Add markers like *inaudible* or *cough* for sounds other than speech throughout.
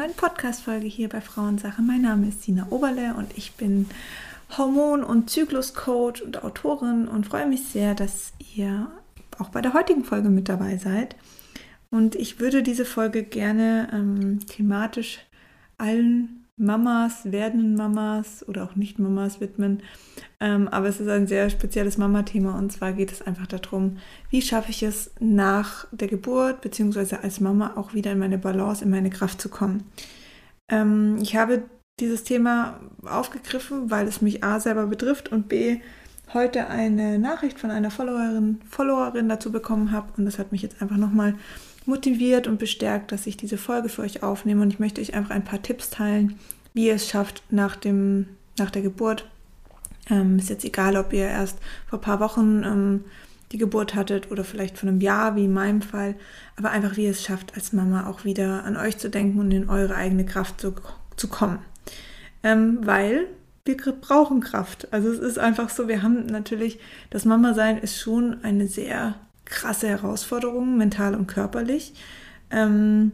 neuen Podcast-Folge hier bei Frauensache. Mein Name ist Sina Oberle und ich bin Hormon- und Zykluscoach und Autorin und freue mich sehr, dass ihr auch bei der heutigen Folge mit dabei seid. Und ich würde diese Folge gerne ähm, thematisch allen Mamas, werdenden Mamas oder auch Nicht-Mamas widmen. Ähm, aber es ist ein sehr spezielles Mama-Thema und zwar geht es einfach darum, wie schaffe ich es nach der Geburt beziehungsweise als Mama auch wieder in meine Balance, in meine Kraft zu kommen. Ähm, ich habe dieses Thema aufgegriffen, weil es mich A selber betrifft und B heute eine Nachricht von einer Followerin, Followerin dazu bekommen habe und das hat mich jetzt einfach nochmal motiviert und bestärkt, dass ich diese Folge für euch aufnehme und ich möchte euch einfach ein paar Tipps teilen, wie ihr es schafft nach, dem, nach der Geburt. Ähm, ist jetzt egal, ob ihr erst vor ein paar Wochen ähm, die Geburt hattet oder vielleicht von einem Jahr, wie in meinem Fall, aber einfach wie ihr es schafft, als Mama auch wieder an euch zu denken und in eure eigene Kraft zu, zu kommen. Ähm, weil wir brauchen Kraft. Also es ist einfach so, wir haben natürlich, das Mama-Sein ist schon eine sehr krasse Herausforderung, mental und körperlich. Ähm,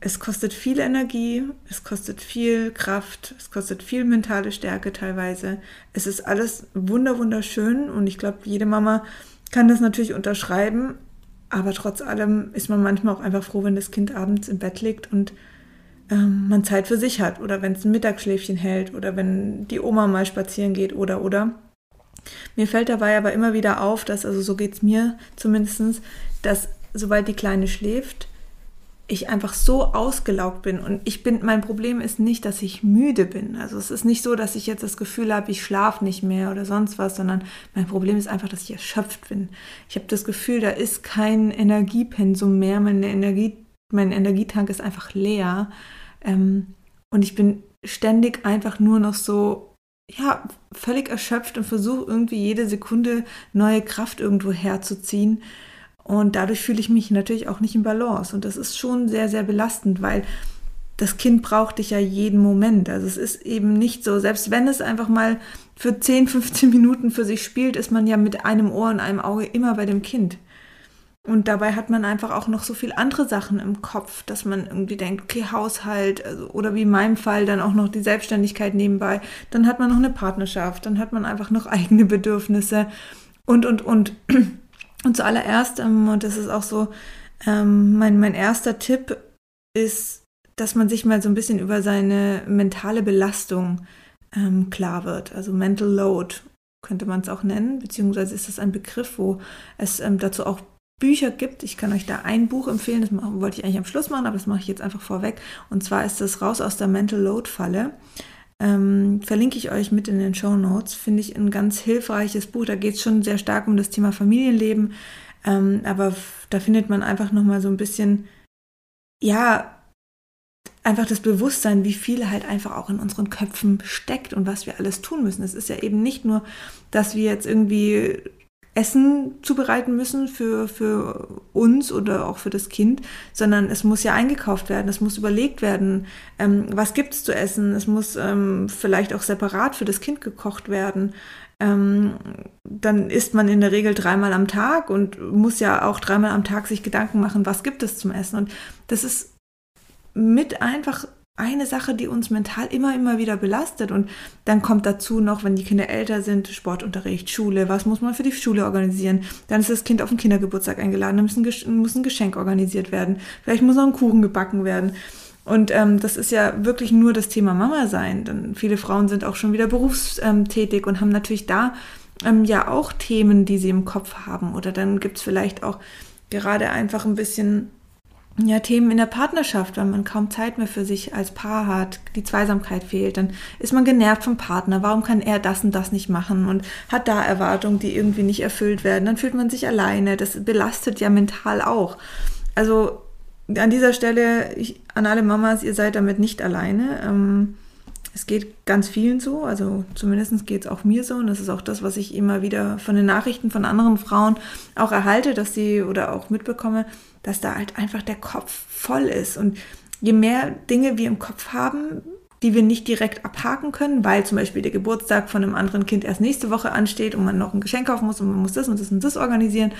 es kostet viel Energie, es kostet viel Kraft, es kostet viel mentale Stärke teilweise. Es ist alles wunder wunderschön und ich glaube, jede Mama kann das natürlich unterschreiben, aber trotz allem ist man manchmal auch einfach froh, wenn das Kind abends im Bett liegt und ähm, man Zeit für sich hat oder wenn es ein Mittagsschläfchen hält oder wenn die Oma mal spazieren geht oder oder. Mir fällt dabei aber immer wieder auf, dass, also so geht es mir zumindest, dass sobald die Kleine schläft, ich einfach so ausgelaugt bin und ich bin, mein Problem ist nicht, dass ich müde bin. Also es ist nicht so, dass ich jetzt das Gefühl habe, ich schlafe nicht mehr oder sonst was, sondern mein Problem ist einfach, dass ich erschöpft bin. Ich habe das Gefühl, da ist kein Energiepensum mehr, meine Energie, mein Energietank ist einfach leer ähm, und ich bin ständig einfach nur noch so ja, völlig erschöpft und versuche irgendwie jede Sekunde neue Kraft irgendwo herzuziehen. Und dadurch fühle ich mich natürlich auch nicht in Balance. Und das ist schon sehr, sehr belastend, weil das Kind braucht dich ja jeden Moment. Also es ist eben nicht so, selbst wenn es einfach mal für 10, 15 Minuten für sich spielt, ist man ja mit einem Ohr und einem Auge immer bei dem Kind. Und dabei hat man einfach auch noch so viel andere Sachen im Kopf, dass man irgendwie denkt, okay, Haushalt, also, oder wie in meinem Fall dann auch noch die Selbstständigkeit nebenbei. Dann hat man noch eine Partnerschaft, dann hat man einfach noch *laughs* eigene Bedürfnisse und, und, und. Und zuallererst, ähm, und das ist auch so ähm, mein, mein erster Tipp, ist, dass man sich mal so ein bisschen über seine mentale Belastung ähm, klar wird. Also Mental Load könnte man es auch nennen, beziehungsweise ist das ein Begriff, wo es ähm, dazu auch Bücher gibt. Ich kann euch da ein Buch empfehlen, das wollte ich eigentlich am Schluss machen, aber das mache ich jetzt einfach vorweg. Und zwar ist das Raus aus der Mental Load Falle. Ähm, verlinke ich euch mit in den Show Notes. Finde ich ein ganz hilfreiches Buch. Da geht es schon sehr stark um das Thema Familienleben. Ähm, aber da findet man einfach nochmal so ein bisschen, ja, einfach das Bewusstsein, wie viel halt einfach auch in unseren Köpfen steckt und was wir alles tun müssen. Es ist ja eben nicht nur, dass wir jetzt irgendwie Essen zubereiten müssen für, für uns oder auch für das Kind, sondern es muss ja eingekauft werden, es muss überlegt werden, ähm, was gibt es zu essen, es muss ähm, vielleicht auch separat für das Kind gekocht werden. Ähm, dann isst man in der Regel dreimal am Tag und muss ja auch dreimal am Tag sich Gedanken machen, was gibt es zum Essen. Und das ist mit einfach eine Sache, die uns mental immer, immer wieder belastet. Und dann kommt dazu noch, wenn die Kinder älter sind, Sportunterricht, Schule, was muss man für die Schule organisieren? Dann ist das Kind auf den Kindergeburtstag eingeladen, dann muss ein, muss ein Geschenk organisiert werden. Vielleicht muss noch ein Kuchen gebacken werden. Und ähm, das ist ja wirklich nur das Thema Mama sein. Denn viele Frauen sind auch schon wieder berufstätig und haben natürlich da ähm, ja auch Themen, die sie im Kopf haben. Oder dann gibt es vielleicht auch gerade einfach ein bisschen ja, Themen in der Partnerschaft, wenn man kaum Zeit mehr für sich als Paar hat, die Zweisamkeit fehlt, dann ist man genervt vom Partner. Warum kann er das und das nicht machen und hat da Erwartungen, die irgendwie nicht erfüllt werden? Dann fühlt man sich alleine. Das belastet ja mental auch. Also an dieser Stelle ich, an alle Mamas, ihr seid damit nicht alleine. Ähm, es geht ganz vielen so, also zumindest geht es auch mir so und das ist auch das, was ich immer wieder von den Nachrichten von anderen Frauen auch erhalte, dass sie oder auch mitbekomme, dass da halt einfach der Kopf voll ist. Und je mehr Dinge wir im Kopf haben, die wir nicht direkt abhaken können, weil zum Beispiel der Geburtstag von einem anderen Kind erst nächste Woche ansteht und man noch ein Geschenk kaufen muss und man muss das und das und das organisieren,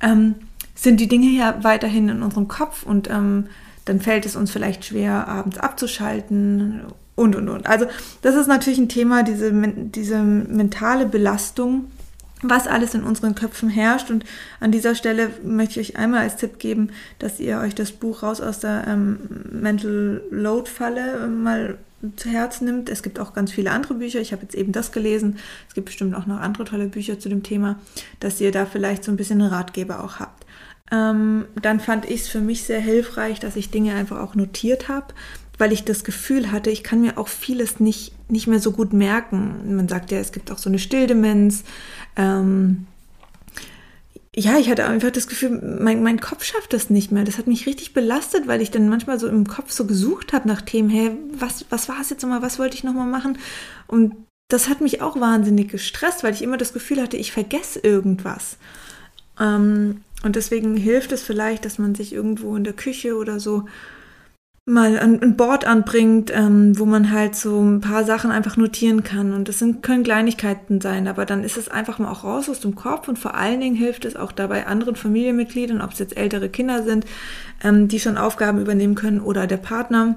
ähm, sind die Dinge ja weiterhin in unserem Kopf und ähm, dann fällt es uns vielleicht schwer, abends abzuschalten und, und, und. Also das ist natürlich ein Thema, diese, diese mentale Belastung, was alles in unseren Köpfen herrscht. Und an dieser Stelle möchte ich euch einmal als Tipp geben, dass ihr euch das Buch raus aus der ähm, Mental Load Falle äh, mal zu Herzen nimmt. Es gibt auch ganz viele andere Bücher. Ich habe jetzt eben das gelesen. Es gibt bestimmt auch noch andere tolle Bücher zu dem Thema, dass ihr da vielleicht so ein bisschen einen Ratgeber auch habt. Ähm, dann fand ich es für mich sehr hilfreich, dass ich Dinge einfach auch notiert habe, weil ich das Gefühl hatte, ich kann mir auch vieles nicht, nicht mehr so gut merken. Man sagt ja, es gibt auch so eine Stilldemenz. Ähm, ja, ich hatte einfach das Gefühl, mein, mein Kopf schafft das nicht mehr. Das hat mich richtig belastet, weil ich dann manchmal so im Kopf so gesucht habe nach Themen, hey, was, was war es jetzt nochmal, was wollte ich nochmal machen? Und das hat mich auch wahnsinnig gestresst, weil ich immer das Gefühl hatte, ich vergesse irgendwas. Ähm, und deswegen hilft es vielleicht, dass man sich irgendwo in der Küche oder so mal ein, ein Board anbringt, ähm, wo man halt so ein paar Sachen einfach notieren kann. Und das sind, können Kleinigkeiten sein, aber dann ist es einfach mal auch raus aus dem Kopf und vor allen Dingen hilft es auch dabei anderen Familienmitgliedern, ob es jetzt ältere Kinder sind, ähm, die schon Aufgaben übernehmen können oder der Partner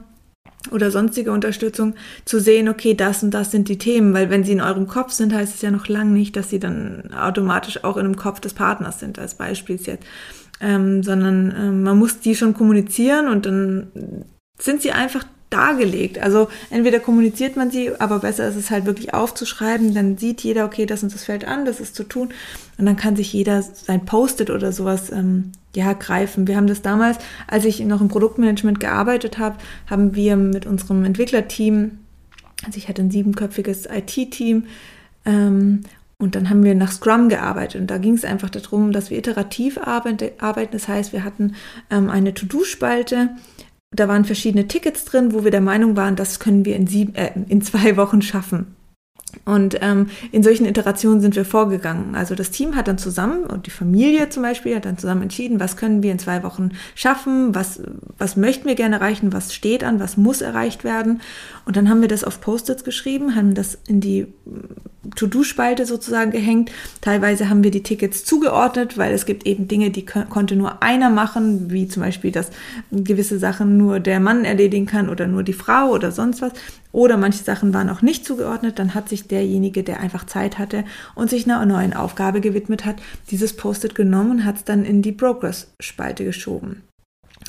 oder sonstige Unterstützung, zu sehen, okay, das und das sind die Themen, weil wenn sie in eurem Kopf sind, heißt es ja noch lange nicht, dass sie dann automatisch auch in dem Kopf des Partners sind, als Beispiel jetzt. Ähm, sondern ähm, man muss die schon kommunizieren und dann sind sie einfach dargelegt. Also entweder kommuniziert man sie, aber besser ist es halt wirklich aufzuschreiben, dann sieht jeder, okay, das und das fällt an, das ist zu tun und dann kann sich jeder sein Post-it oder sowas ähm, ja greifen. Wir haben das damals, als ich noch im Produktmanagement gearbeitet habe, haben wir mit unserem Entwicklerteam, also ich hatte ein siebenköpfiges IT-Team ähm, und dann haben wir nach Scrum gearbeitet und da ging es einfach darum, dass wir iterativ arbeiten. Das heißt, wir hatten ähm, eine To-Do-Spalte, da waren verschiedene Tickets drin, wo wir der Meinung waren, das können wir in, sieben, äh, in zwei Wochen schaffen. Und ähm, in solchen Iterationen sind wir vorgegangen. Also das Team hat dann zusammen und die Familie zum Beispiel hat dann zusammen entschieden, was können wir in zwei Wochen schaffen, was, was möchten wir gerne erreichen, was steht an, was muss erreicht werden. Und dann haben wir das auf Post-its geschrieben, haben das in die To-Do-Spalte sozusagen gehängt. Teilweise haben wir die Tickets zugeordnet, weil es gibt eben Dinge, die konnte nur einer machen, wie zum Beispiel, dass gewisse Sachen nur der Mann erledigen kann oder nur die Frau oder sonst was. Oder manche Sachen waren auch nicht zugeordnet. Dann hat sich derjenige, der einfach Zeit hatte und sich einer neuen Aufgabe gewidmet hat, dieses Post-it genommen und hat es dann in die Progress-Spalte geschoben.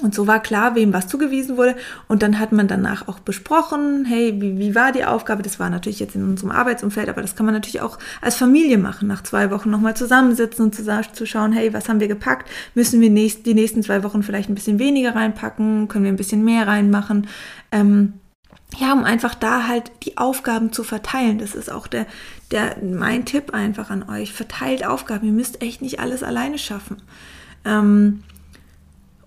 Und so war klar, wem was zugewiesen wurde. Und dann hat man danach auch besprochen, hey, wie, wie war die Aufgabe? Das war natürlich jetzt in unserem Arbeitsumfeld, aber das kann man natürlich auch als Familie machen. Nach zwei Wochen nochmal zusammensitzen und zu, schauen, hey, was haben wir gepackt? Müssen wir nächst, die nächsten zwei Wochen vielleicht ein bisschen weniger reinpacken? Können wir ein bisschen mehr reinmachen? Ähm, ja, um einfach da halt die Aufgaben zu verteilen. Das ist auch der, der, mein Tipp einfach an euch. Verteilt Aufgaben. Ihr müsst echt nicht alles alleine schaffen. Ähm,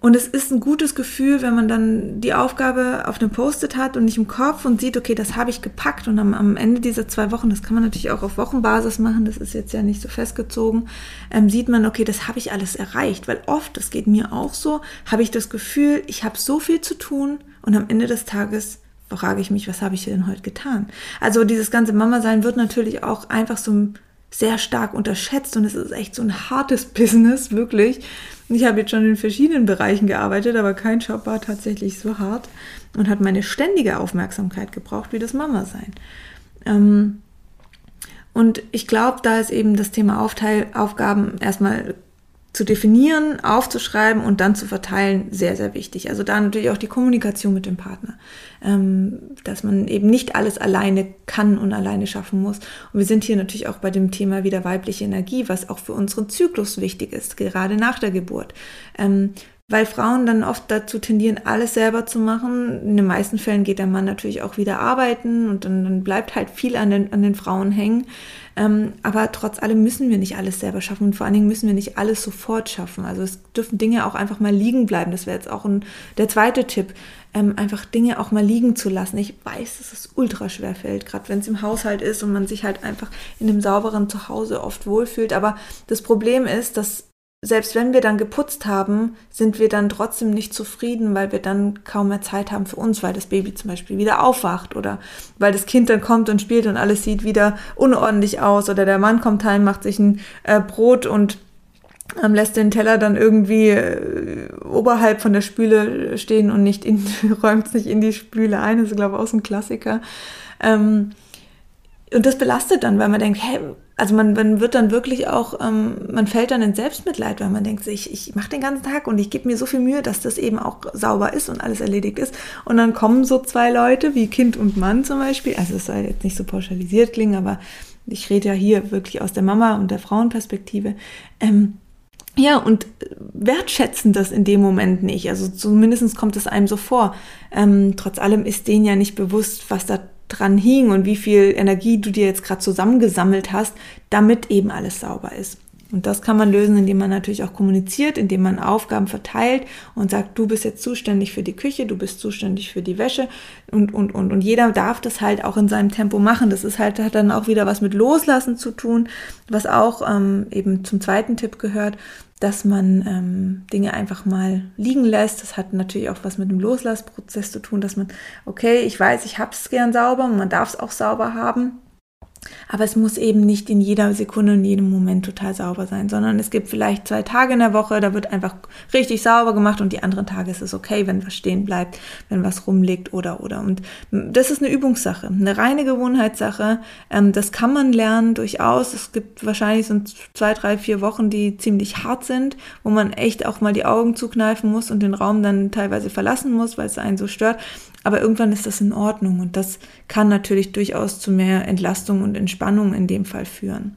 und es ist ein gutes Gefühl, wenn man dann die Aufgabe auf einem Post-it hat und nicht im Kopf und sieht, okay, das habe ich gepackt. Und am, am, Ende dieser zwei Wochen, das kann man natürlich auch auf Wochenbasis machen, das ist jetzt ja nicht so festgezogen, ähm, sieht man, okay, das habe ich alles erreicht. Weil oft, das geht mir auch so, habe ich das Gefühl, ich habe so viel zu tun und am Ende des Tages frage ich mich, was habe ich denn heute getan? Also dieses ganze Mama-Sein wird natürlich auch einfach so sehr stark unterschätzt und es ist echt so ein hartes *laughs* Business, wirklich. Ich habe jetzt schon in verschiedenen Bereichen gearbeitet, aber kein Job war tatsächlich so hart und hat meine ständige Aufmerksamkeit gebraucht wie das Mama-Sein. Ähm, und ich glaube, da ist eben das Thema Aufteil Aufgaben erstmal zu definieren, aufzuschreiben und dann zu verteilen, sehr, sehr wichtig. Also da natürlich auch die Kommunikation mit dem Partner, ähm, dass man eben nicht alles alleine kann und alleine schaffen muss. Und wir sind hier natürlich auch bei dem Thema wieder weibliche Energie, was auch für unseren Zyklus wichtig ist, gerade nach der Geburt. Weil Frauen dann oft dazu tendieren, alles selber zu machen. In den meisten Fällen geht der Mann natürlich auch wieder arbeiten und dann, dann bleibt halt viel an den, an den Frauen hängen. Ähm, aber trotz allem müssen wir nicht alles selber schaffen und vor allen Dingen müssen wir nicht alles sofort schaffen. Also es dürfen Dinge auch einfach mal liegen bleiben. Das wäre jetzt auch ein, der zweite Tipp. Ähm, einfach Dinge auch mal liegen zu lassen. Ich weiß, dass es ultra schwer fällt, gerade wenn es im Haushalt ist und man sich halt einfach in einem sauberen Zuhause oft wohlfühlt. Aber das Problem ist, dass selbst wenn wir dann geputzt haben, sind wir dann trotzdem nicht zufrieden, weil wir dann kaum mehr Zeit haben für uns, weil das Baby zum Beispiel wieder aufwacht oder weil das Kind dann kommt und spielt und alles sieht wieder unordentlich aus oder der Mann kommt heim, macht sich ein äh, Brot und ähm, lässt den Teller dann irgendwie äh, oberhalb von der Spüle stehen und nicht in, *laughs* räumt es nicht in die Spüle ein. Das ist, glaube ich, auch so ein Klassiker. Ähm, und das belastet dann, weil man denkt, hey, also man, man wird dann wirklich auch, ähm, man fällt dann in Selbstmitleid, weil man denkt, ich, ich mache den ganzen Tag und ich gebe mir so viel Mühe, dass das eben auch sauber ist und alles erledigt ist. Und dann kommen so zwei Leute, wie Kind und Mann zum Beispiel, also es soll jetzt nicht so pauschalisiert klingen, aber ich rede ja hier wirklich aus der Mama und der Frauenperspektive. Ähm, ja, und wertschätzen das in dem Moment nicht. Also zumindest kommt es einem so vor. Ähm, trotz allem ist denen ja nicht bewusst, was da dran hing und wie viel Energie du dir jetzt gerade zusammengesammelt hast, damit eben alles sauber ist. Und das kann man lösen, indem man natürlich auch kommuniziert, indem man Aufgaben verteilt und sagt, du bist jetzt zuständig für die Küche, du bist zuständig für die Wäsche und, und, und, und jeder darf das halt auch in seinem Tempo machen. Das ist halt, hat dann auch wieder was mit Loslassen zu tun, was auch ähm, eben zum zweiten Tipp gehört, dass man ähm, Dinge einfach mal liegen lässt. Das hat natürlich auch was mit dem Loslassprozess zu tun, dass man, okay, ich weiß, ich habe es gern sauber, man darf es auch sauber haben. Aber es muss eben nicht in jeder Sekunde und jedem Moment total sauber sein, sondern es gibt vielleicht zwei Tage in der Woche, da wird einfach richtig sauber gemacht und die anderen Tage ist es okay, wenn was stehen bleibt, wenn was rumliegt oder oder. Und das ist eine Übungssache, eine reine Gewohnheitssache. Ähm, das kann man lernen durchaus. Es gibt wahrscheinlich so zwei, drei, vier Wochen, die ziemlich hart sind, wo man echt auch mal die Augen zukneifen muss und den Raum dann teilweise verlassen muss, weil es einen so stört. Aber irgendwann ist das in Ordnung und das kann natürlich durchaus zu mehr Entlastung und Entspannung in dem Fall führen.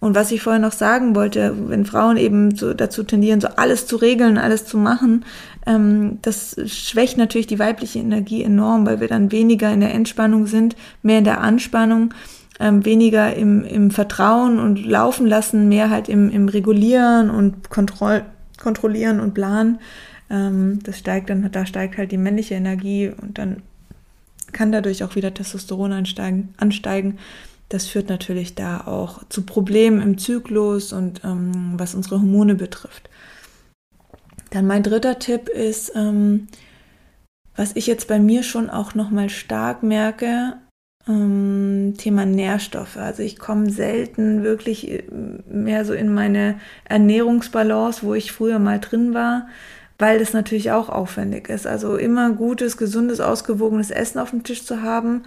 Und was ich vorher noch sagen wollte, wenn Frauen eben so dazu tendieren, so alles zu regeln, alles zu machen, ähm, das schwächt natürlich die weibliche Energie enorm, weil wir dann weniger in der Entspannung sind, mehr in der Anspannung, ähm, weniger im, im Vertrauen und laufen lassen, mehr halt im, im Regulieren und Kontroll kontrollieren und planen. Ähm, das steigt dann, da steigt halt die männliche Energie und dann kann dadurch auch wieder Testosteron ansteigen. ansteigen. Das führt natürlich da auch zu Problemen im Zyklus und ähm, was unsere Hormone betrifft. Dann mein dritter Tipp ist, ähm, was ich jetzt bei mir schon auch nochmal stark merke, ähm, Thema Nährstoffe. Also ich komme selten wirklich äh, mehr so in meine Ernährungsbalance, wo ich früher mal drin war weil das natürlich auch aufwendig ist. Also immer gutes, gesundes, ausgewogenes Essen auf dem Tisch zu haben,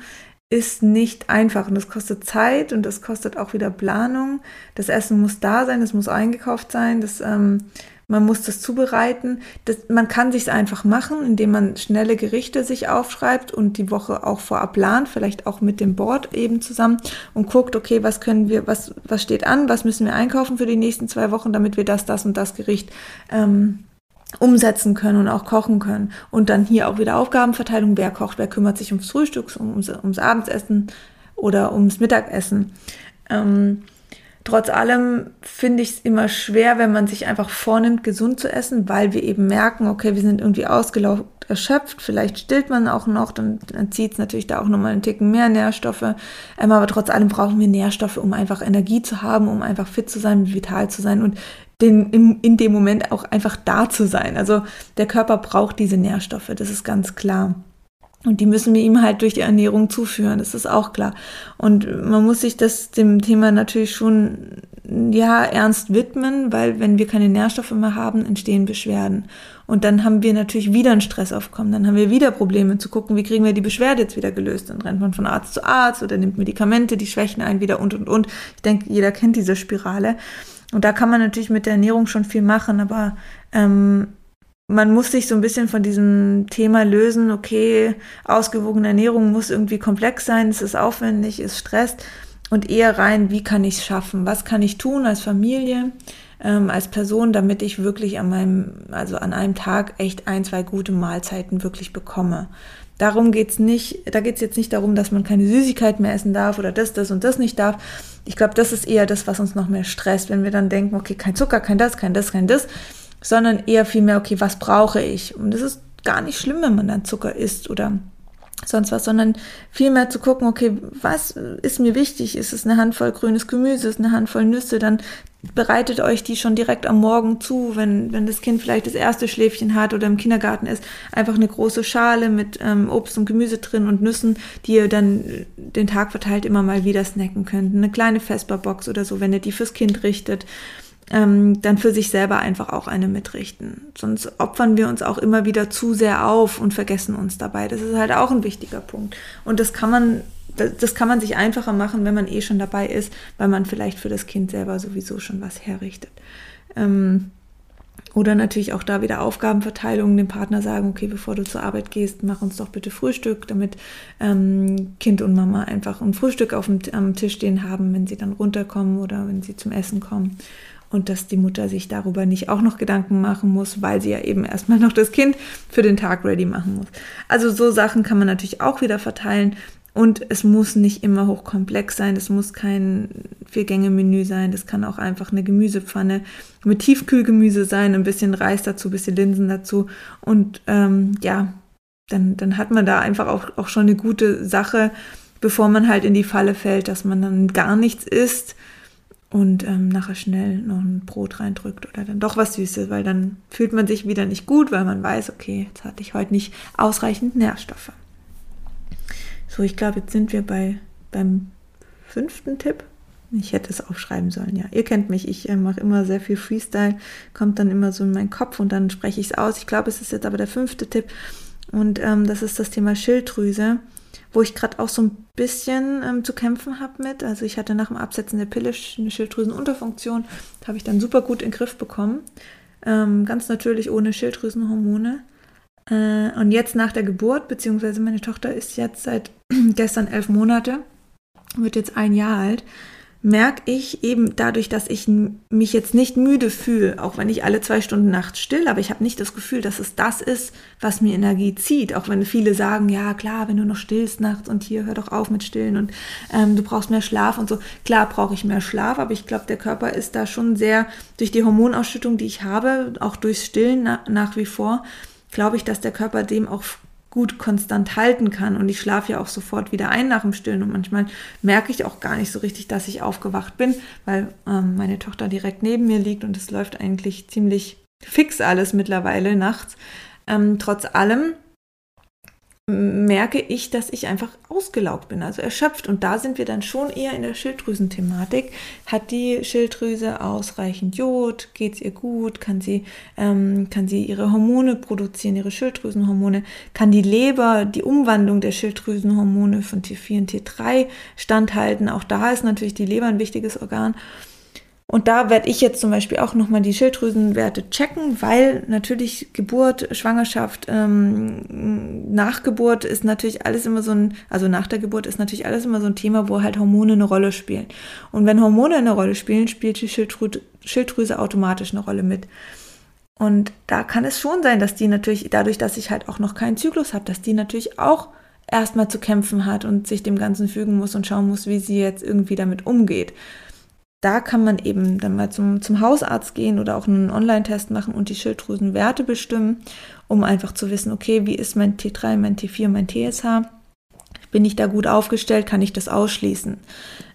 ist nicht einfach und das kostet Zeit und das kostet auch wieder Planung. Das Essen muss da sein, es muss eingekauft sein, das, ähm, man muss das zubereiten. Das, man kann sich einfach machen, indem man schnelle Gerichte sich aufschreibt und die Woche auch vorab plant, vielleicht auch mit dem Board eben zusammen und guckt, okay, was können wir, was, was steht an, was müssen wir einkaufen für die nächsten zwei Wochen, damit wir das, das und das Gericht ähm, umsetzen können und auch kochen können. Und dann hier auch wieder Aufgabenverteilung, wer kocht, wer kümmert sich ums Frühstück, ums, ums Abendessen oder ums Mittagessen. Ähm, trotz allem finde ich es immer schwer, wenn man sich einfach vornimmt, gesund zu essen, weil wir eben merken, okay, wir sind irgendwie ausgelaugt, erschöpft, vielleicht stillt man auch noch, dann, dann zieht es natürlich da auch nochmal einen Ticken mehr Nährstoffe. Ähm, aber trotz allem brauchen wir Nährstoffe, um einfach Energie zu haben, um einfach fit zu sein, vital zu sein. Und den, in, in dem Moment auch einfach da zu sein. Also der Körper braucht diese Nährstoffe, das ist ganz klar. Und die müssen wir ihm halt durch die Ernährung zuführen, das ist auch klar. Und man muss sich das dem Thema natürlich schon ja ernst widmen, weil wenn wir keine Nährstoffe mehr haben, entstehen Beschwerden. Und dann haben wir natürlich wieder ein Stressaufkommen, dann haben wir wieder Probleme zu gucken, wie kriegen wir die Beschwerde jetzt wieder gelöst. Dann rennt man von Arzt zu Arzt oder nimmt Medikamente, die schwächen einen wieder und und und. Ich denke, jeder kennt diese Spirale. Und da kann man natürlich mit der Ernährung schon viel machen, aber ähm, man muss sich so ein bisschen von diesem Thema lösen, okay, ausgewogene Ernährung muss irgendwie komplex sein, es ist aufwendig, es stresst und eher rein, wie kann ich es schaffen, was kann ich tun als Familie, ähm, als Person, damit ich wirklich an meinem, also an einem Tag echt ein, zwei gute Mahlzeiten wirklich bekomme. Darum geht's nicht, da geht's jetzt nicht darum, dass man keine Süßigkeit mehr essen darf oder das, das und das nicht darf. Ich glaube, das ist eher das, was uns noch mehr stresst, wenn wir dann denken, okay, kein Zucker, kein das, kein das, kein das, sondern eher vielmehr, okay, was brauche ich? Und das ist gar nicht schlimm, wenn man dann Zucker isst oder sonst was, sondern vielmehr zu gucken, okay, was ist mir wichtig? Ist es eine Handvoll grünes Gemüse, ist es eine Handvoll Nüsse? Dann bereitet euch die schon direkt am Morgen zu, wenn, wenn das Kind vielleicht das erste Schläfchen hat oder im Kindergarten ist. Einfach eine große Schale mit ähm, Obst und Gemüse drin und Nüssen, die ihr dann den Tag verteilt immer mal wieder snacken könnt. Eine kleine Vesperbox oder so, wenn ihr die fürs Kind richtet ähm, dann für sich selber einfach auch eine mitrichten. Sonst opfern wir uns auch immer wieder zu sehr auf und vergessen uns dabei. Das ist halt auch ein wichtiger Punkt. Und das kann man, das kann man sich einfacher machen, wenn man eh schon dabei ist, weil man vielleicht für das Kind selber sowieso schon was herrichtet. Ähm, oder natürlich auch da wieder Aufgabenverteilung, dem Partner sagen, okay, bevor du zur Arbeit gehst, mach uns doch bitte Frühstück, damit ähm, Kind und Mama einfach ein Frühstück auf dem am Tisch stehen haben, wenn sie dann runterkommen oder wenn sie zum Essen kommen. Und dass die Mutter sich darüber nicht auch noch Gedanken machen muss, weil sie ja eben erstmal noch das Kind für den Tag ready machen muss. Also so Sachen kann man natürlich auch wieder verteilen. Und es muss nicht immer hochkomplex sein, es muss kein Vier-Gänge-Menü sein, das kann auch einfach eine Gemüsepfanne mit Tiefkühlgemüse sein, ein bisschen Reis dazu, ein bisschen Linsen dazu. Und ähm, ja, dann, dann hat man da einfach auch, auch schon eine gute Sache, bevor man halt in die Falle fällt, dass man dann gar nichts isst und ähm, nachher schnell noch ein Brot reindrückt oder dann doch was Süßes, weil dann fühlt man sich wieder nicht gut, weil man weiß, okay, jetzt hatte ich heute nicht ausreichend Nährstoffe. So, ich glaube, jetzt sind wir bei, beim fünften Tipp. Ich hätte es aufschreiben sollen, ja. Ihr kennt mich, ich äh, mache immer sehr viel Freestyle, kommt dann immer so in meinen Kopf und dann spreche ich es aus. Ich glaube, es ist jetzt aber der fünfte Tipp und ähm, das ist das Thema Schilddrüse, wo ich gerade auch so ein bisschen ähm, zu kämpfen habe mit. Also ich hatte nach dem Absetzen der Pille eine Schilddrüsenunterfunktion, habe ich dann super gut in den Griff bekommen. Ähm, ganz natürlich ohne Schilddrüsenhormone. Äh, und jetzt nach der Geburt, beziehungsweise meine Tochter ist jetzt seit *clears throat* gestern elf Monate, wird jetzt ein Jahr alt, merke ich eben dadurch, dass ich mich jetzt nicht müde fühle, auch wenn ich alle zwei Stunden nachts still, aber ich habe nicht das Gefühl, dass es das ist, was mir Energie zieht. Auch wenn viele sagen, ja klar, wenn du noch stillst nachts und hier hör doch auf mit Stillen und ähm, du brauchst mehr Schlaf und so. Klar brauche ich mehr Schlaf, aber ich glaube, der Körper ist da schon sehr durch die Hormonausschüttung, die ich habe, auch durchs Stillen na nach wie vor, glaube ich, dass der Körper dem auch gut konstant halten kann. Und ich schlafe ja auch sofort wieder ein nach dem Stillen. Und manchmal merke ich auch gar nicht so richtig, dass ich aufgewacht bin, weil ähm, meine Tochter direkt neben mir liegt und es läuft eigentlich ziemlich fix alles mittlerweile nachts. Ähm, trotz allem merke ich, dass ich einfach ausgelaugt bin, also erschöpft. Und da sind wir dann schon eher in der Schilddrüsenthematik. Hat die Schilddrüse ausreichend Jod? Geht es ihr gut? Kann sie, ähm, kann sie ihre Hormone produzieren, ihre Schilddrüsenhormone? Kann die Leber die Umwandlung der Schilddrüsenhormone von T4 und T3 standhalten? Auch da ist natürlich die Leber ein wichtiges Organ. Und da werde ich jetzt zum Beispiel auch nochmal die Schilddrüsenwerte checken, weil natürlich Geburt, Schwangerschaft, ähm, Nachgeburt ist natürlich alles immer so ein, also nach der Geburt ist natürlich alles immer so ein Thema, wo halt Hormone eine Rolle spielen. Und wenn Hormone eine Rolle spielen, spielt die Schilddrü Schilddrüse automatisch eine Rolle mit. Und da kann es schon sein, dass die natürlich, dadurch, dass ich halt auch noch keinen Zyklus habe, dass die natürlich auch erstmal zu kämpfen hat und sich dem Ganzen fügen muss und schauen muss, wie sie jetzt irgendwie damit umgeht da kann man eben dann mal zum, zum Hausarzt gehen oder auch einen Online-Test machen und die Schilddrüsenwerte bestimmen, um einfach zu wissen, okay, wie ist mein T3, mein T4, mein TSH? Bin ich da gut aufgestellt? Kann ich das ausschließen?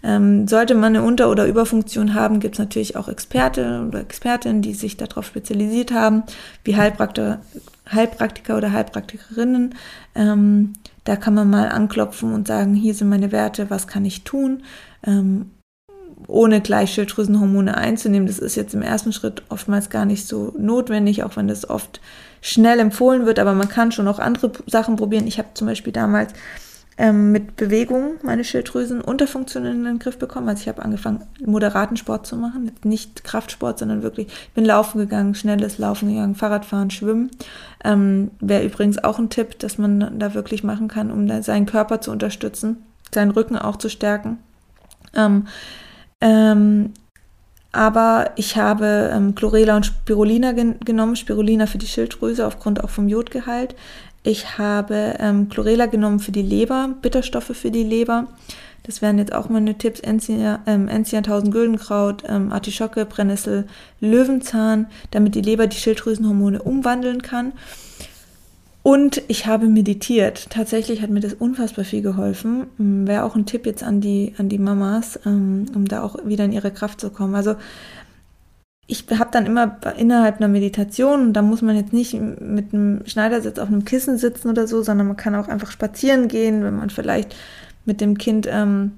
Ähm, sollte man eine Unter- oder Überfunktion haben, gibt es natürlich auch Experte oder Expertinnen, die sich darauf spezialisiert haben, wie Heilpraktiker, Heilpraktiker oder Heilpraktikerinnen. Ähm, da kann man mal anklopfen und sagen, hier sind meine Werte, was kann ich tun? Ähm, ohne gleich Schilddrüsenhormone einzunehmen. Das ist jetzt im ersten Schritt oftmals gar nicht so notwendig, auch wenn das oft schnell empfohlen wird, aber man kann schon auch andere Sachen probieren. Ich habe zum Beispiel damals ähm, mit Bewegung meine Schilddrüsen Unterfunktionen in den Griff bekommen. Also ich habe angefangen, moderaten Sport zu machen, nicht Kraftsport, sondern wirklich, ich bin laufen gegangen, schnelles Laufen gegangen, Fahrradfahren, Schwimmen. Ähm, Wäre übrigens auch ein Tipp, dass man da wirklich machen kann, um seinen Körper zu unterstützen, seinen Rücken auch zu stärken. Ähm, ähm, aber ich habe ähm, Chlorella und Spirulina gen genommen, Spirulina für die Schilddrüse aufgrund auch vom Jodgehalt. Ich habe ähm, Chlorella genommen für die Leber, Bitterstoffe für die Leber. Das wären jetzt auch meine Tipps: Enzian, ähm, Enzian 1000 Güldenkraut, ähm, Artischocke, Brennnessel, Löwenzahn, damit die Leber die Schilddrüsenhormone umwandeln kann. Und ich habe meditiert. Tatsächlich hat mir das unfassbar viel geholfen. Hm, wäre auch ein Tipp jetzt an die, an die Mamas, ähm, um da auch wieder in ihre Kraft zu kommen. Also ich habe dann immer innerhalb einer Meditation, da muss man jetzt nicht mit einem Schneidersitz auf einem Kissen sitzen oder so, sondern man kann auch einfach spazieren gehen, wenn man vielleicht mit dem Kind ähm,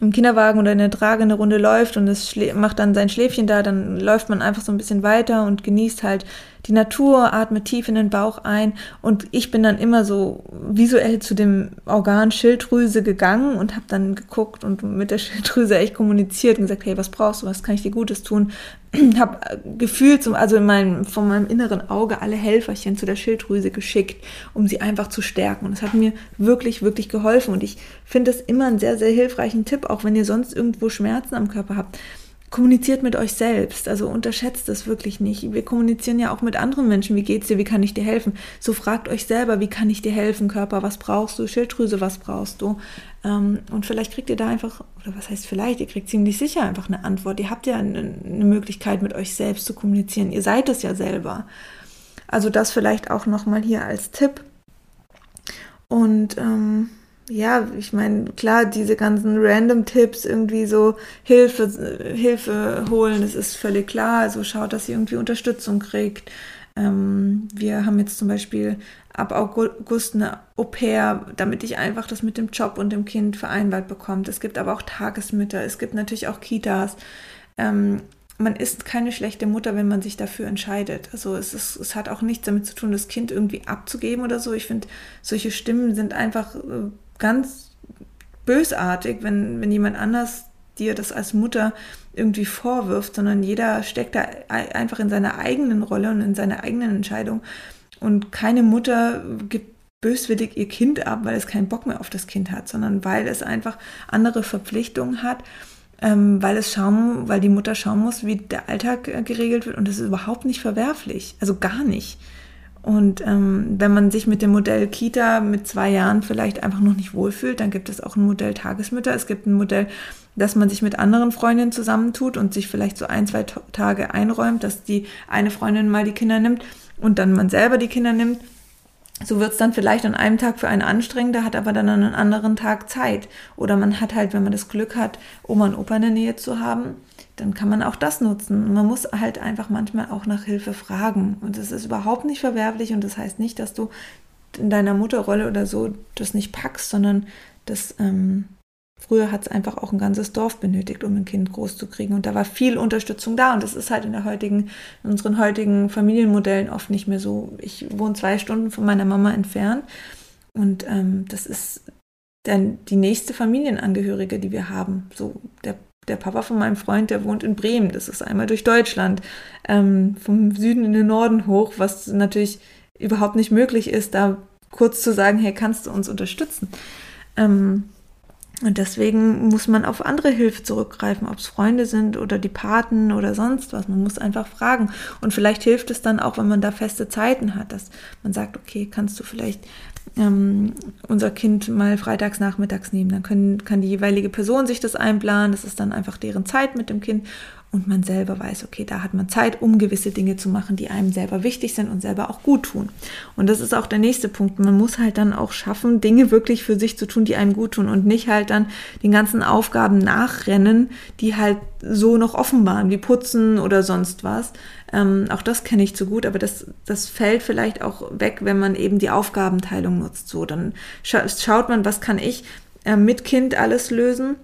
im Kinderwagen oder in der Trage eine Runde läuft und es macht dann sein Schläfchen da, dann läuft man einfach so ein bisschen weiter und genießt halt die Natur, atmet tief in den Bauch ein und ich bin dann immer so visuell zu dem Organ Schilddrüse gegangen und habe dann geguckt und mit der *laughs* Schilddrüse echt kommuniziert und gesagt, hey, was brauchst du, was kann ich dir Gutes tun? *clears throat* habe gefühlt, also in meinem, von meinem inneren Auge alle Helferchen zu der Schilddrüse geschickt, um sie einfach zu stärken. Und das hat mir wirklich, wirklich geholfen. Und ich finde es immer einen sehr, sehr hilfreichen Tipp, auch wenn ihr sonst irgendwo Schmerzen am Körper habt kommuniziert mit euch selbst, also unterschätzt das wirklich nicht. Wir kommunizieren ja auch mit anderen Menschen, wie geht's dir, wie kann ich dir helfen? So fragt euch selber, wie kann ich dir helfen, Körper, was brauchst du, Schilddrüse, was brauchst du? Ähm, und vielleicht kriegt ihr da einfach, oder was heißt vielleicht, ihr kriegt ziemlich sicher einfach eine Antwort. Ihr habt ja eine, eine Möglichkeit, mit euch selbst zu kommunizieren. Ihr seid es ja selber. Also das vielleicht auch nochmal hier als Tipp. Und ähm, ja, ich meine, klar, diese ganzen Random-Tipps, irgendwie so Hilfe, Hilfe holen, das ist völlig klar. Also schaut, dass ihr irgendwie Unterstützung kriegt. Ähm, wir haben jetzt zum Beispiel ab August eine Au-pair, damit ich einfach das mit dem Job und dem Kind vereinbart bekomme. Es gibt aber auch Tagesmütter, es gibt natürlich auch Kitas. Ähm, man ist keine schlechte Mutter, wenn man sich dafür entscheidet. Also es, ist, es hat auch nichts damit zu tun, das Kind irgendwie abzugeben oder so. Ich finde, solche Stimmen sind einfach äh, ganz bösartig, wenn, wenn jemand anders dir das als Mutter irgendwie vorwirft, sondern jeder steckt da einfach in seiner eigenen Rolle und in seiner eigenen Entscheidung. Und keine Mutter gibt böswillig ihr Kind ab, weil es keinen Bock mehr auf das Kind hat, sondern weil es einfach andere Verpflichtungen hat, ähm, weil es schauen, weil die Mutter schauen muss, wie der Alltag äh, geregelt wird. Und das ist überhaupt nicht verwerflich, also gar nicht. Und ähm, wenn man sich mit dem Modell Kita mit zwei Jahren vielleicht einfach noch nicht wohlfühlt, dann gibt es auch ein Modell Tagesmütter. Es gibt ein Modell, dass man sich mit anderen Freundinnen zusammentut und sich vielleicht so ein, zwei Tage einräumt, dass die eine Freundin mal die Kinder nimmt und dann man selber die Kinder nimmt. So wird es dann vielleicht an einem Tag für einen anstrengender, hat aber dann an einem anderen Tag Zeit. Oder man hat halt, wenn man das Glück hat, Oma und Opa in der Nähe zu haben, dann kann man auch das nutzen. Man muss halt einfach manchmal auch nach Hilfe fragen. Und das ist überhaupt nicht verwerflich und das heißt nicht, dass du in deiner Mutterrolle oder so das nicht packst, sondern das ähm, früher hat es einfach auch ein ganzes Dorf benötigt, um ein Kind groß zu kriegen. Und da war viel Unterstützung da. Und das ist halt in der heutigen, in unseren heutigen Familienmodellen oft nicht mehr so. Ich wohne zwei Stunden von meiner Mama entfernt. Und ähm, das ist dann die nächste Familienangehörige, die wir haben. So der der Papa von meinem Freund, der wohnt in Bremen. Das ist einmal durch Deutschland, ähm, vom Süden in den Norden hoch, was natürlich überhaupt nicht möglich ist, da kurz zu sagen, hey, kannst du uns unterstützen? Ähm, und deswegen muss man auf andere Hilfe zurückgreifen, ob es Freunde sind oder die Paten oder sonst was. Man muss einfach fragen. Und vielleicht hilft es dann auch, wenn man da feste Zeiten hat, dass man sagt, okay, kannst du vielleicht ähm, unser Kind mal freitags nachmittags nehmen. Dann können, kann die jeweilige Person sich das einplanen. Das ist dann einfach deren Zeit mit dem Kind und man selber weiß, okay, da hat man Zeit, um gewisse Dinge zu machen, die einem selber wichtig sind und selber auch gut tun. Und das ist auch der nächste Punkt. Man muss halt dann auch schaffen, Dinge wirklich für sich zu tun, die einem gut tun und nicht halt dann den ganzen Aufgaben nachrennen, die halt so noch offen waren, wie Putzen oder sonst was. Ähm, auch das kenne ich zu gut, aber das, das fällt vielleicht auch weg, wenn man eben die Aufgabenteilung nutzt. So, dann scha schaut man, was kann ich äh, mit Kind alles lösen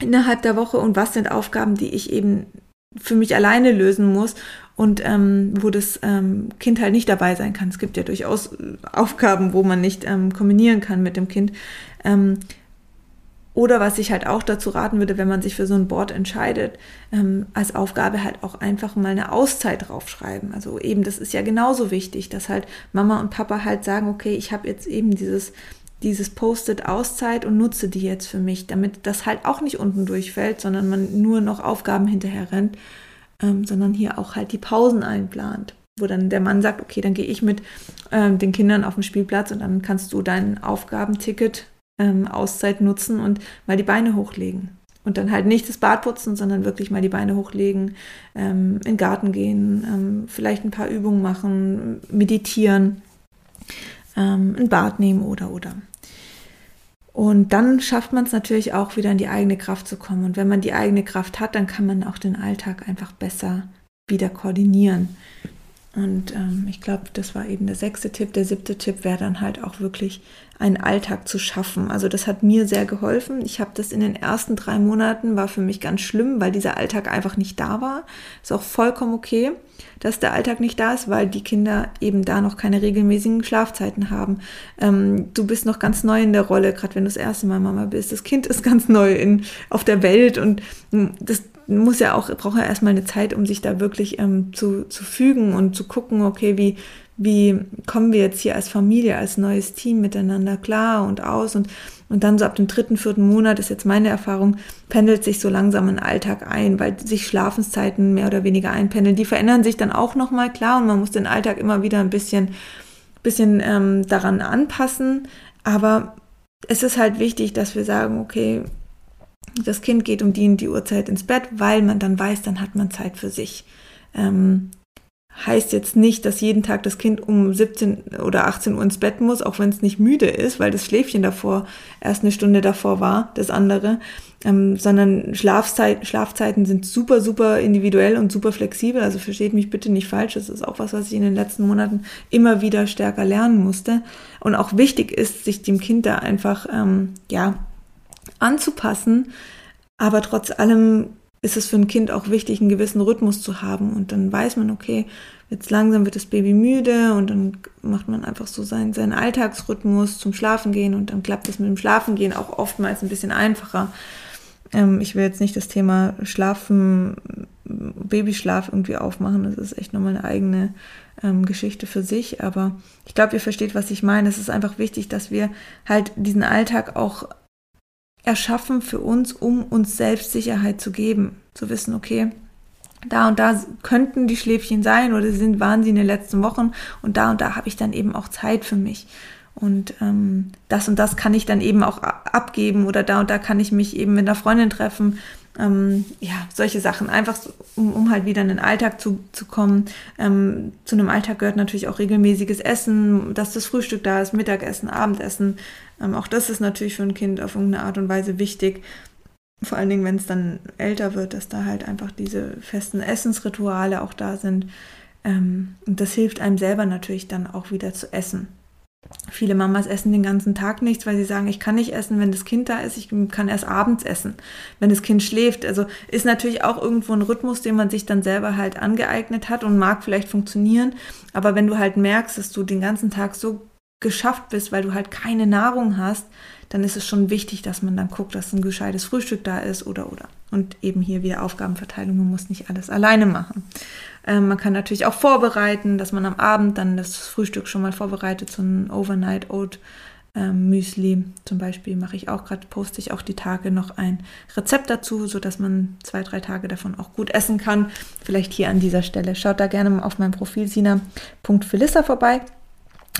innerhalb der Woche und was sind Aufgaben, die ich eben für mich alleine lösen muss und ähm, wo das ähm, Kind halt nicht dabei sein kann. Es gibt ja durchaus äh, Aufgaben, wo man nicht ähm, kombinieren kann mit dem Kind. Ähm, oder was ich halt auch dazu raten würde, wenn man sich für so ein Board entscheidet, ähm, als Aufgabe halt auch einfach mal eine Auszeit draufschreiben. Also eben, das ist ja genauso wichtig, dass halt Mama und Papa halt sagen, okay, ich habe jetzt eben dieses dieses Post-it Auszeit und nutze die jetzt für mich, damit das halt auch nicht unten durchfällt, sondern man nur noch Aufgaben hinterher rennt, ähm, sondern hier auch halt die Pausen einplant, wo dann der Mann sagt, okay, dann gehe ich mit ähm, den Kindern auf den Spielplatz und dann kannst du dein Aufgabenticket ähm, Auszeit nutzen und mal die Beine hochlegen. Und dann halt nicht das Bad putzen, sondern wirklich mal die Beine hochlegen, ähm, in den Garten gehen, ähm, vielleicht ein paar Übungen machen, meditieren ähm, ein Bad nehmen oder oder. Und dann schafft man es natürlich auch wieder in die eigene Kraft zu kommen. Und wenn man die eigene Kraft hat, dann kann man auch den Alltag einfach besser wieder koordinieren. Und ähm, ich glaube, das war eben der sechste Tipp. Der siebte Tipp wäre dann halt auch wirklich einen Alltag zu schaffen. Also das hat mir sehr geholfen. Ich habe das in den ersten drei Monaten, war für mich ganz schlimm, weil dieser Alltag einfach nicht da war. Ist auch vollkommen okay, dass der Alltag nicht da ist, weil die Kinder eben da noch keine regelmäßigen Schlafzeiten haben. Ähm, du bist noch ganz neu in der Rolle, gerade wenn du das erste Mal Mama bist. Das Kind ist ganz neu in, auf der Welt und hm, das muss ja auch, braucht ja erstmal eine Zeit, um sich da wirklich ähm, zu, zu fügen und zu gucken, okay, wie, wie kommen wir jetzt hier als Familie, als neues Team miteinander klar und aus und, und dann so ab dem dritten, vierten Monat ist jetzt meine Erfahrung, pendelt sich so langsam ein Alltag ein, weil sich Schlafenszeiten mehr oder weniger einpendeln. Die verändern sich dann auch nochmal klar und man muss den Alltag immer wieder ein bisschen, bisschen ähm, daran anpassen. Aber es ist halt wichtig, dass wir sagen, okay, das Kind geht um die die Uhrzeit ins Bett, weil man dann weiß, dann hat man Zeit für sich. Ähm, heißt jetzt nicht, dass jeden Tag das Kind um 17 oder 18 Uhr ins Bett muss, auch wenn es nicht müde ist, weil das Schläfchen davor erst eine Stunde davor war, das andere, ähm, sondern Schlafzeit, Schlafzeiten sind super, super individuell und super flexibel. Also versteht mich bitte nicht falsch, das ist auch was, was ich in den letzten Monaten immer wieder stärker lernen musste. Und auch wichtig ist, sich dem Kind da einfach, ähm, ja, anzupassen, aber trotz allem ist es für ein Kind auch wichtig, einen gewissen Rhythmus zu haben. Und dann weiß man, okay, jetzt langsam wird das Baby müde und dann macht man einfach so seinen, seinen Alltagsrhythmus zum Schlafen gehen und dann klappt es mit dem Schlafengehen auch oftmals ein bisschen einfacher. Ähm, ich will jetzt nicht das Thema Schlafen, Babyschlaf irgendwie aufmachen. Das ist echt nochmal eine eigene ähm, Geschichte für sich. Aber ich glaube, ihr versteht, was ich meine. Es ist einfach wichtig, dass wir halt diesen Alltag auch erschaffen für uns, um uns selbst Sicherheit zu geben. Zu wissen, okay, da und da könnten die Schläfchen sein oder sind, waren sie in den letzten Wochen und da und da habe ich dann eben auch Zeit für mich. Und ähm, das und das kann ich dann eben auch abgeben oder da und da kann ich mich eben mit einer Freundin treffen. Ähm, ja, solche Sachen. Einfach, so, um, um halt wieder in den Alltag zu, zu kommen. Ähm, zu einem Alltag gehört natürlich auch regelmäßiges Essen, dass das Frühstück da ist, Mittagessen, Abendessen, ähm, auch das ist natürlich für ein Kind auf irgendeine Art und Weise wichtig. Vor allen Dingen, wenn es dann älter wird, dass da halt einfach diese festen Essensrituale auch da sind. Ähm, und das hilft einem selber natürlich dann auch wieder zu essen. Viele Mamas essen den ganzen Tag nichts, weil sie sagen, ich kann nicht essen, wenn das Kind da ist, ich kann erst abends essen, wenn das Kind schläft. Also ist natürlich auch irgendwo ein Rhythmus, den man sich dann selber halt angeeignet hat und mag vielleicht funktionieren. Aber wenn du halt merkst, dass du den ganzen Tag so geschafft bist, weil du halt keine Nahrung hast, dann ist es schon wichtig, dass man dann guckt, dass ein gescheites Frühstück da ist oder oder. Und eben hier wieder Aufgabenverteilung, man muss nicht alles alleine machen. Ähm, man kann natürlich auch vorbereiten, dass man am Abend dann das Frühstück schon mal vorbereitet, so ein Overnight Oat ähm, Müsli zum Beispiel mache ich auch gerade, poste ich auch die Tage noch ein Rezept dazu, sodass man zwei, drei Tage davon auch gut essen kann. Vielleicht hier an dieser Stelle. Schaut da gerne mal auf mein Profil sina.philissa vorbei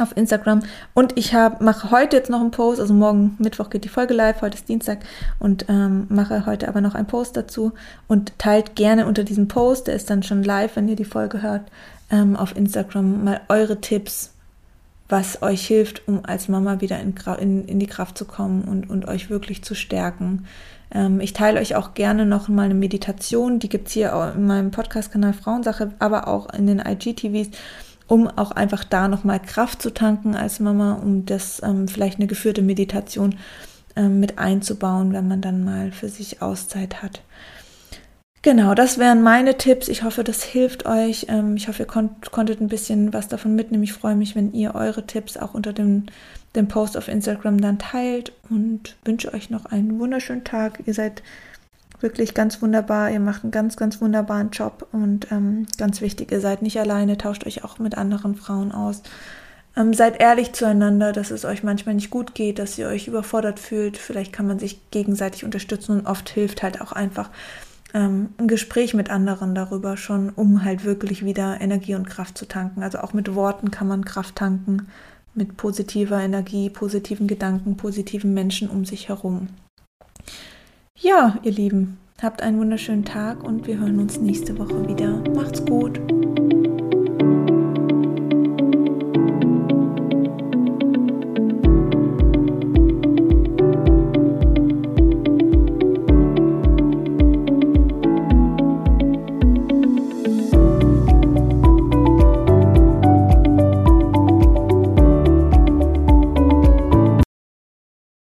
auf Instagram. Und ich mache heute jetzt noch einen Post, also morgen Mittwoch geht die Folge live, heute ist Dienstag. Und ähm, mache heute aber noch einen Post dazu. Und teilt gerne unter diesem Post, der ist dann schon live, wenn ihr die Folge hört, ähm, auf Instagram mal eure Tipps, was euch hilft, um als Mama wieder in, in, in die Kraft zu kommen und, und euch wirklich zu stärken. Ähm, ich teile euch auch gerne noch mal eine Meditation, die gibt es hier in meinem Podcast-Kanal Frauensache, aber auch in den IGTVs um auch einfach da nochmal Kraft zu tanken als Mama, um das ähm, vielleicht eine geführte Meditation ähm, mit einzubauen, wenn man dann mal für sich Auszeit hat. Genau, das wären meine Tipps. Ich hoffe, das hilft euch. Ähm, ich hoffe, ihr konnt, konntet ein bisschen was davon mitnehmen. Ich freue mich, wenn ihr eure Tipps auch unter dem, dem Post auf Instagram dann teilt und wünsche euch noch einen wunderschönen Tag. Ihr seid wirklich ganz wunderbar. Ihr macht einen ganz, ganz wunderbaren Job und ähm, ganz wichtig, ihr seid nicht alleine, tauscht euch auch mit anderen Frauen aus. Ähm, seid ehrlich zueinander, dass es euch manchmal nicht gut geht, dass ihr euch überfordert fühlt. Vielleicht kann man sich gegenseitig unterstützen und oft hilft halt auch einfach ähm, ein Gespräch mit anderen darüber schon, um halt wirklich wieder Energie und Kraft zu tanken. Also auch mit Worten kann man Kraft tanken, mit positiver Energie, positiven Gedanken, positiven Menschen um sich herum. Ja, ihr Lieben, habt einen wunderschönen Tag und wir hören uns nächste Woche wieder. Macht's gut.